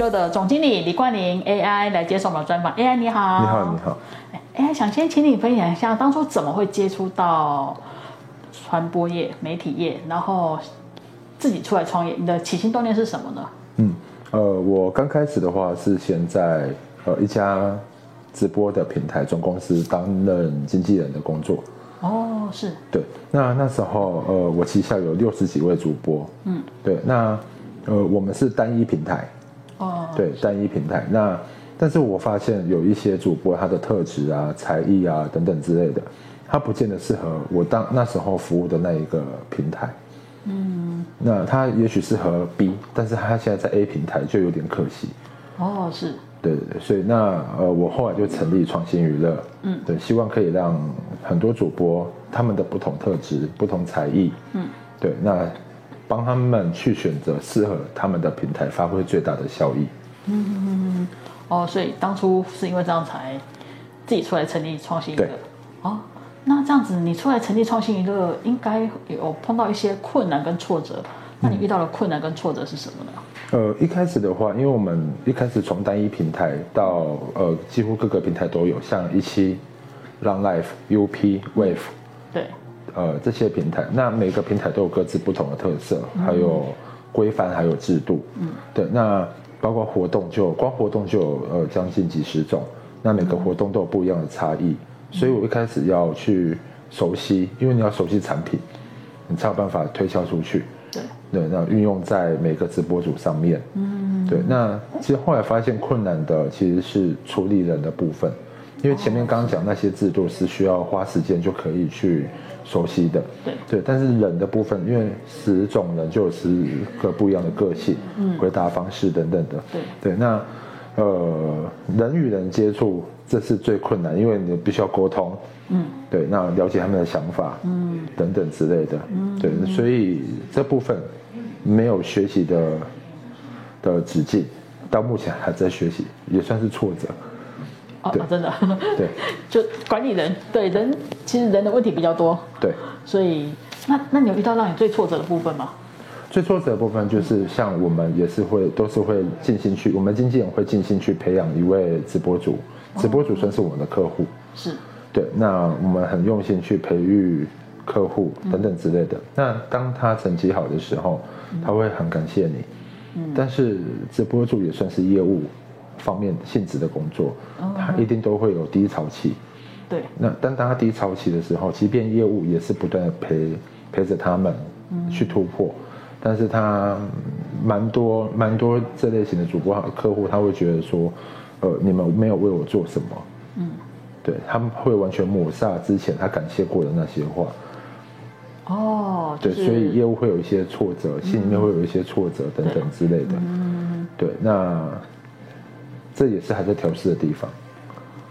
乐的总经理李冠霖 AI 来接受我们的专访。AI 你好，你好，你好。AI 想先请你分享一下，当初怎么会接触到传播业、媒体业，然后自己出来创业？你的起心动念是什么呢？嗯，呃，我刚开始的话是先在呃一家直播的平台总公司担任经纪人的工作。哦，是。对，那那时候呃，我旗下有六十几位主播。嗯，对，那呃，我们是单一平台。哦。对，单一平台。那但是我发现有一些主播他的特质啊、才艺啊等等之类的，他不见得适合我当那时候服务的那一个平台。嗯。那他也许适合 B，但是他现在在 A 平台就有点可惜。哦，是。对对对，所以那呃，我后来就成立创新娱乐，嗯，对，希望可以让很多主播他们的不同特质、不同才艺，嗯，对，那帮他们去选择适合他们的平台，发挥最大的效益。嗯嗯嗯，哦，所以当初是因为这样才自己出来成立创新娱乐。对。哦，那这样子你出来成立创新一个，应该有碰到一些困难跟挫折。那你遇到的困难跟挫折是什么呢？呃，一开始的话，因为我们一开始从单一平台到呃几乎各个平台都有，像一期、Long Life、UP、Wave，对，呃这些平台，那每个平台都有各自不同的特色，还有规范，还有制度，嗯，对，那包括活动就光活动就有呃将近几十种，那每个活动都有不一样的差异，所以我一开始要去熟悉，因为你要熟悉产品，你才有办法推销出去。对，那运用在每个直播组上面。嗯，对，那其实后来发现困难的其实是处理人的部分，因为前面刚刚讲那些制度是需要花时间就可以去熟悉的。对，对，但是人的部分，因为十种人就有十个不一样的个性、嗯、回答方式等等的。对，对，那呃，人与人接触这是最困难，因为你必须要沟通。嗯，对，那了解他们的想法，嗯，等等之类的。嗯，对，所以这部分。没有学习的的止境，到目前还在学习，也算是挫折。哦，真的。对，就管理人，对人，其实人的问题比较多。对，所以那那你有遇到让你最挫折的部分吗？最挫折的部分就是像我们也是会，都是会尽心去，我们经纪人会尽心去培养一位直播主，直播主算是我们的客户。是。对，那我们很用心去培育客户等等之类的。那当他成绩好的时候。他会很感谢你，嗯，但是直播主也算是业务方面性质的工作，他一定都会有低潮期，对。那当当他低潮期的时候，即便业务也是不断的陪陪着他们去突破，但是他蛮多蛮多这类型的主播客户，他会觉得说，呃，你们没有为我做什么，嗯，对，他们会完全抹煞之前他感谢过的那些话。哦，对，所以业务会有一些挫折，心里面会有一些挫折等等之类的。嗯，对，那这也是还在调试的地方。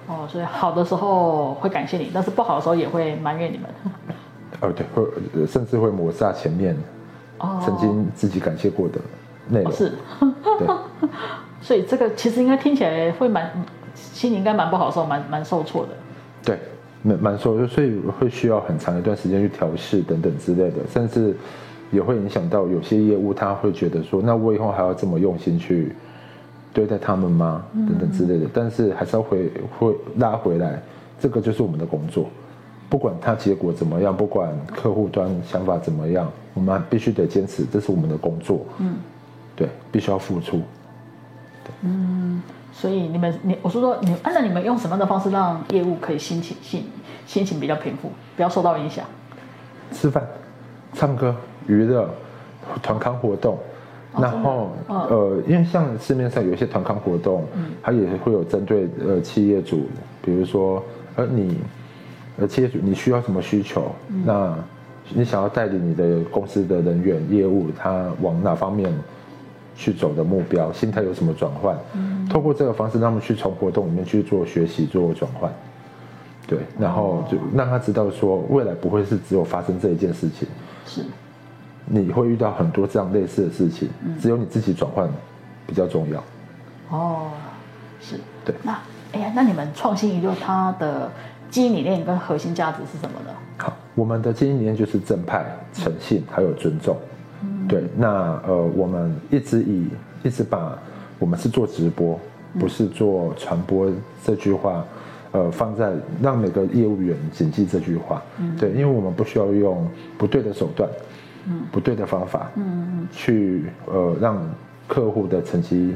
哦，所以好的时候会感谢你，但是不好的时候也会埋怨你们。哦，对，会甚至会抹杀前面曾经自己感谢过的内容。是，对。所以这个其实应该听起来会蛮心里应该蛮不好受，蛮蛮受挫的。对。蛮蛮受，所以会需要很长一段时间去调试等等之类的，甚至也会影响到有些业务，他会觉得说，那我以后还要这么用心去对待他们吗？等等之类的。但是还是要回会拉回来，这个就是我们的工作，不管他结果怎么样，不管客户端想法怎么样，我们必须得坚持，这是我们的工作。嗯，对，必须要付出。嗯。所以你们，你我说说，你按照你们用什么样的方式让业务可以心情心心情比较平复，不要受到影响？吃饭、唱歌、娱乐、团康活动，哦、然后、哦、呃，因为像市面上有一些团康活动，嗯，它也会有针对呃企业主，比如说呃你呃企业主你需要什么需求，嗯、那你想要带领你的公司的人员业务，他往哪方面？去走的目标，心态有什么转换？嗯，透过这个方式，让他们去从活动里面去做学习，做转换。对，然后就让他知道说，未来不会是只有发生这一件事情，是，你会遇到很多这样类似的事情，只有你自己转换比较重要。哦，是对。那哎呀，那你们创新娱乐它的经营理念跟核心价值是什么呢？好，我们的经营理念就是正派、诚信还有尊重。对，那呃，我们一直以一直把我们是做直播，不是做传播这句话，呃，放在让每个业务员谨记这句话。嗯，对，因为我们不需要用不对的手段，嗯，不对的方法，嗯，去呃让客户的成绩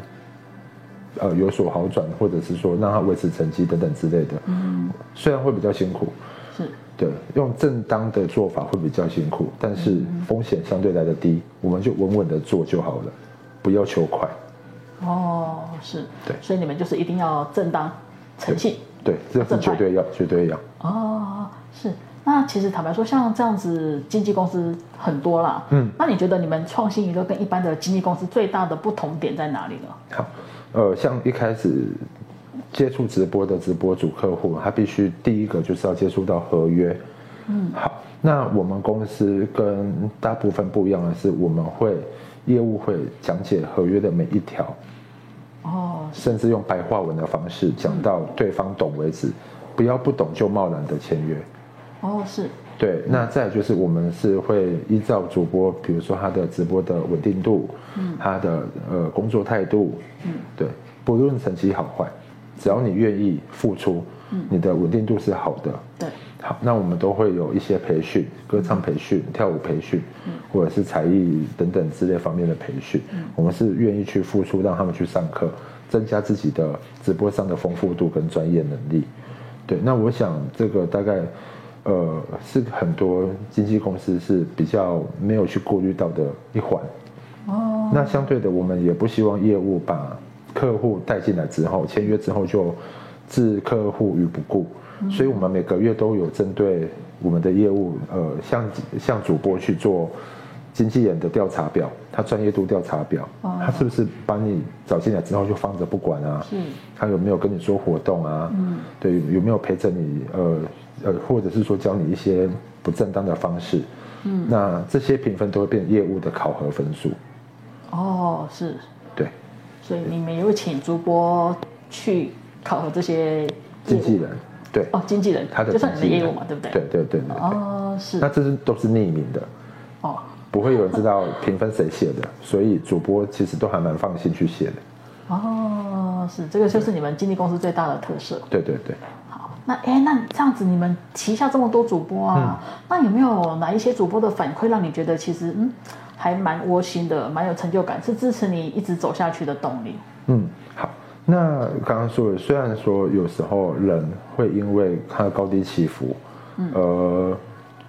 呃有所好转，或者是说让他维持成绩等等之类的。嗯，虽然会比较辛苦，是。对，用正当的做法会比较辛苦，但是风险相对来的低，我们就稳稳的做就好了，不要求快。哦，是，对，所以你们就是一定要正当、诚信，对，这是绝对要、绝对要。哦，是。那其实坦白说，像这样子经纪公司很多啦，嗯，那你觉得你们创新娱乐跟一般的经纪公司最大的不同点在哪里呢？好，呃，像一开始。接触直播的直播主客户，他必须第一个就是要接触到合约。嗯，好，那我们公司跟大部分不一样的是，我们会业务会讲解合约的每一条，哦，甚至用白话文的方式讲到对方懂为止，不要不懂就贸然的签约。哦，是。对，那再就是我们是会依照主播，比如说他的直播的稳定度，嗯，他的呃工作态度，嗯，对，不论成绩好坏。只要你愿意付出，嗯，你的稳定度是好的，对，好，那我们都会有一些培训，歌唱培训、跳舞培训，嗯，或者是才艺等等之类方面的培训，嗯，我们是愿意去付出，让他们去上课，增加自己的直播上的丰富度跟专业能力，对，那我想这个大概，呃，是很多经纪公司是比较没有去顾虑到的一环，哦，那相对的，我们也不希望业务把。客户带进来之后，签约之后就置客户于不顾，嗯，所以我们每个月都有针对我们的业务，呃，向向主播去做经纪人的调查表，他专业度调查表，哦，他是不是把你找进来之后就放着不管啊？是，他有没有跟你说活动啊？嗯，对，有没有陪着你？呃呃，或者是说教你一些不正当的方式？嗯，那这些评分都会变业务的考核分数。哦，是。对所以你们也会请主播去考核这些经纪人，对哦，经纪人，他的就算你的业务嘛，对不对？对对对，对哦，是。那这是都是匿名的哦，不会有人知道评分谁写的，所以主播其实都还蛮放心去写的。哦，是这个就是你们经纪公司最大的特色。对对对。好，那哎，那这样子你们旗下这么多主播啊，嗯、那有没有哪一些主播的反馈让你觉得其实嗯？还蛮窝心的，蛮有成就感，是支持你一直走下去的动力。嗯，好。那刚刚说的，虽然说有时候人会因为他的高低起伏，嗯，呃，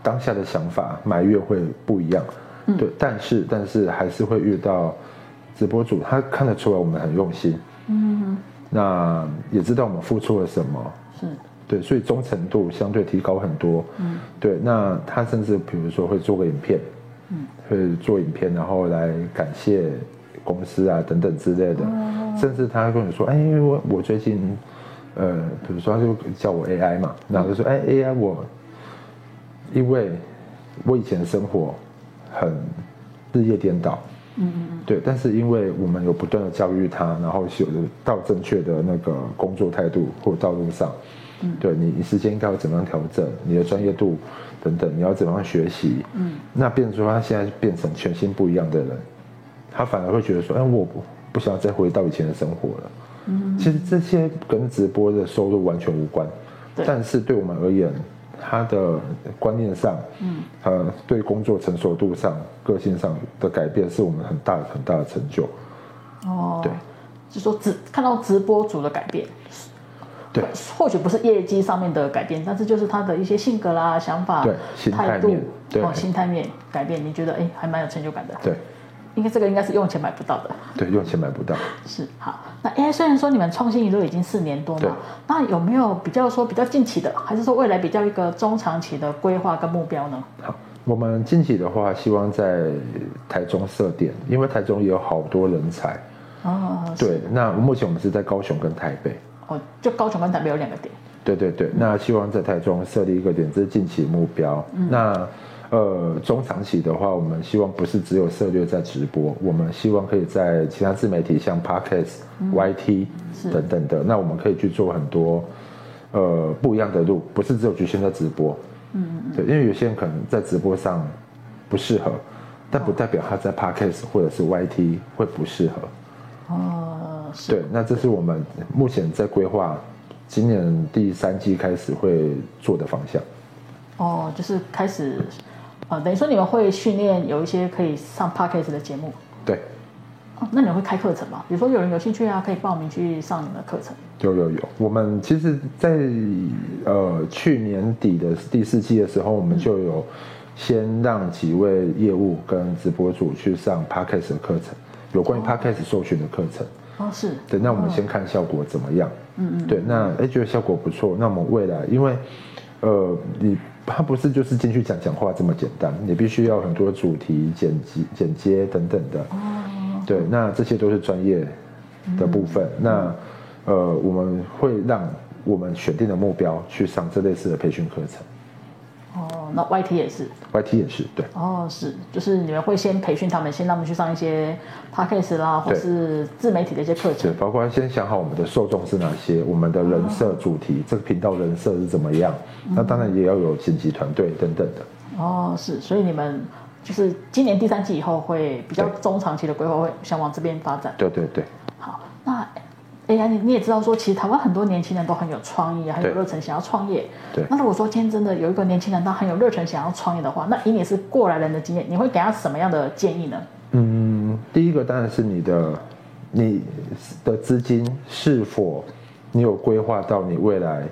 当下的想法埋怨会不一样，嗯，对，但是但是还是会遇到直播主，他看得出来我们很用心，嗯哼，那也知道我们付出了什么，是，对，所以忠诚度相对提高很多，嗯，对，那他甚至比如说会做个影片。嗯，会做影片，然后来感谢公司啊等等之类的，哦、甚至他跟你说，哎，因为我我最近，呃，比如说他就叫我 AI 嘛，然后就说，哎，AI 我，因为我以前的生活很日夜颠倒，嗯嗯嗯，对，但是因为我们有不断的教育他，然后有到正确的那个工作态度或道路上，嗯，对你时间应该要怎么样调整，你的专业度。等等，你要怎么样学习？嗯，那变成说他现在变成全新不一样的人，他反而会觉得说，哎，我不不想再回到以前的生活了。嗯，其实这些跟直播的收入完全无关，但是对我们而言，他的观念上，嗯，呃，对工作成熟度上、个性上的改变，是我们很大很大的成就。哦，对，就说直看到直播主的改变。对，或许不是业绩上面的改变，但是就是他的一些性格啦、想法、态度，哦，心态面改变，你觉得哎，还蛮有成就感的。对，应该这个应该是用钱买不到的。对，用钱买不到。是好，那哎，虽然说你们创新一路已经四年多嘛，那有没有比较说比较近期的，还是说未来比较一个中长期的规划跟目标呢？好，我们近期的话，希望在台中设点，因为台中也有好多人才。哦。对，那目前我们是在高雄跟台北。哦，就高雄跟台北有两个点。对对对，那希望在台中设立一个点，这是近期目标。嗯、那呃，中长期的话，我们希望不是只有策略在直播，我们希望可以在其他自媒体，像 Podcast、嗯、YT 等等的，那我们可以去做很多呃不一样的路，不是只有局限在直播。嗯嗯对，因为有些人可能在直播上不适合，但不代表他在 Podcast 或者是 YT 会不适合。哦。是。对，那这是我们目前在规划，今年第三季开始会做的方向。哦，就是开始，呃，等于说你们会训练有一些可以上 Podcast 的节目。对。哦，那你们会开课程吗？比如说有人有兴趣啊，可以报名去上你们的课程。有有有，我们其实在，在呃去年底的第四季的时候，我们就有先让几位业务跟直播主去上 Podcast 的课程，有关于 Podcast 授权的课程。哦，是。对，那我们先看效果怎么样？嗯嗯。对，那哎觉得效果不错，那我们未来因为呃你。它不是就是进去讲讲话这么简单，你必须要很多主题剪辑、剪接等等的。哦。对，那这些都是专业的部分。嗯、那呃，我们会让我们选定的目标去上这类似的培训课程。哦，那 YT 也是。YT 也是，对。哦，是，就是你们会先培训他们，先让他们去上一些 Podcast 啦，或是自媒体的一些课程。对，包括先想好我们的受众是哪些，我们的人设主题，哦、这个频道人设是怎么样。那当然也要有剪辑团队等等的。哦，是，所以你们就是今年第三季以后会比较中长期的规划，会想往这边发展。对对对。好，那。哎呀，你你也知道说，其实台湾很多年轻人都很有创意，很有热忱，想要创业。对。那如果说今天真的有一个年轻人他很有热忱，想要创业的话，那以你是过来人的经验，你会给他什么样的建议呢？嗯，第一个当然是你的你的资金是否你有规划到你未来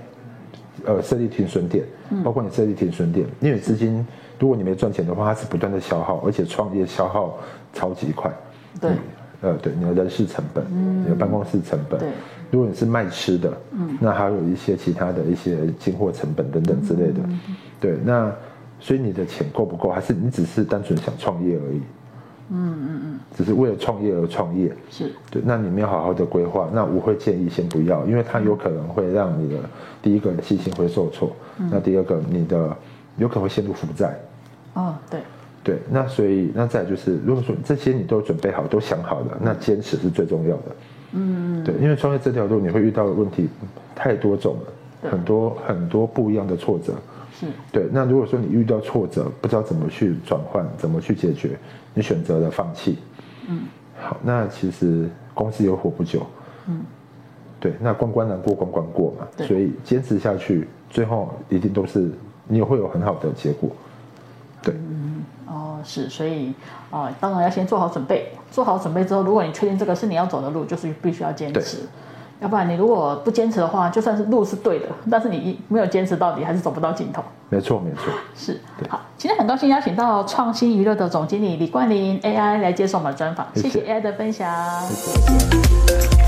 呃设立停损点，包括你设立停损点，因为资金如果你没赚钱的话，它是不断的消耗，而且创业消耗超级快。对。嗯呃，对，你的人事成本，嗯、你的办公室成本，对，如果你是卖吃的，嗯，那还有一些其他的一些进货成本等等之类的，嗯、对，那所以你的钱够不够？还是你只是单纯想创业而已？嗯嗯嗯，只是为了创业而创业，是对，那你没有好好的规划，那我会建议先不要，因为它有可能会让你的第一个信心会受挫，嗯、那第二个你的有可能会陷入负债。哦，对。对，那所以那再就是，如果说这些你都准备好，都想好了，那坚持是最重要的。嗯，对，因为创业这条路你会遇到的问题太多种了，很多很多不一样的挫折。是，对。那如果说你遇到挫折，不知道怎么去转换，怎么去解决，你选择了放弃。嗯，好，那其实公司也活不久。嗯，对，那关关难过关关过嘛，对所以坚持下去，最后一定都是你会有很好的结果。对。是，所以啊、呃，当然要先做好准备。做好准备之后，如果你确定这个是你要走的路，就是必须要坚持。对要不然你如果不坚持的话，就算是路是对的，但是你没有坚持到底，还是走不到尽头。没错，没错。是。对好，今天很高兴邀请到创新娱乐的总经理李冠霖 AI 来接受我们的专访。谢谢，AI 的分享。谢谢